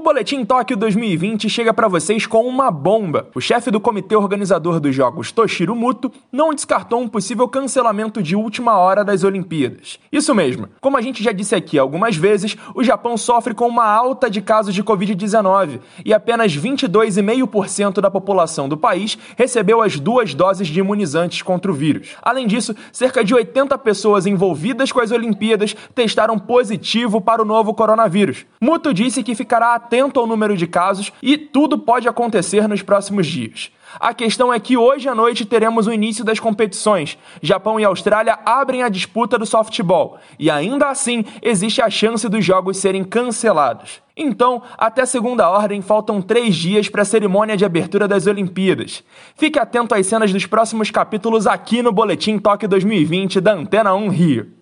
O Boletim Tóquio 2020 chega para vocês com uma bomba. O chefe do comitê organizador dos Jogos, Toshiro Muto, não descartou um possível cancelamento de última hora das Olimpíadas. Isso mesmo. Como a gente já disse aqui algumas vezes, o Japão sofre com uma alta de casos de Covid-19 e apenas 22,5% da população do país recebeu as duas doses de imunizantes contra o vírus. Além disso, cerca de 80 pessoas envolvidas com as Olimpíadas testaram positivo para o novo coronavírus. Muto disse que ficará atento ao número de casos e tudo pode acontecer nos próximos dias. A questão é que hoje à noite teremos o início das competições. Japão e Austrália abrem a disputa do softball e ainda assim existe a chance dos jogos serem cancelados. Então, até segunda ordem, faltam três dias para a cerimônia de abertura das Olimpíadas. Fique atento às cenas dos próximos capítulos aqui no Boletim Toque 2020 da Antena 1 Rio.